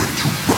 Wait to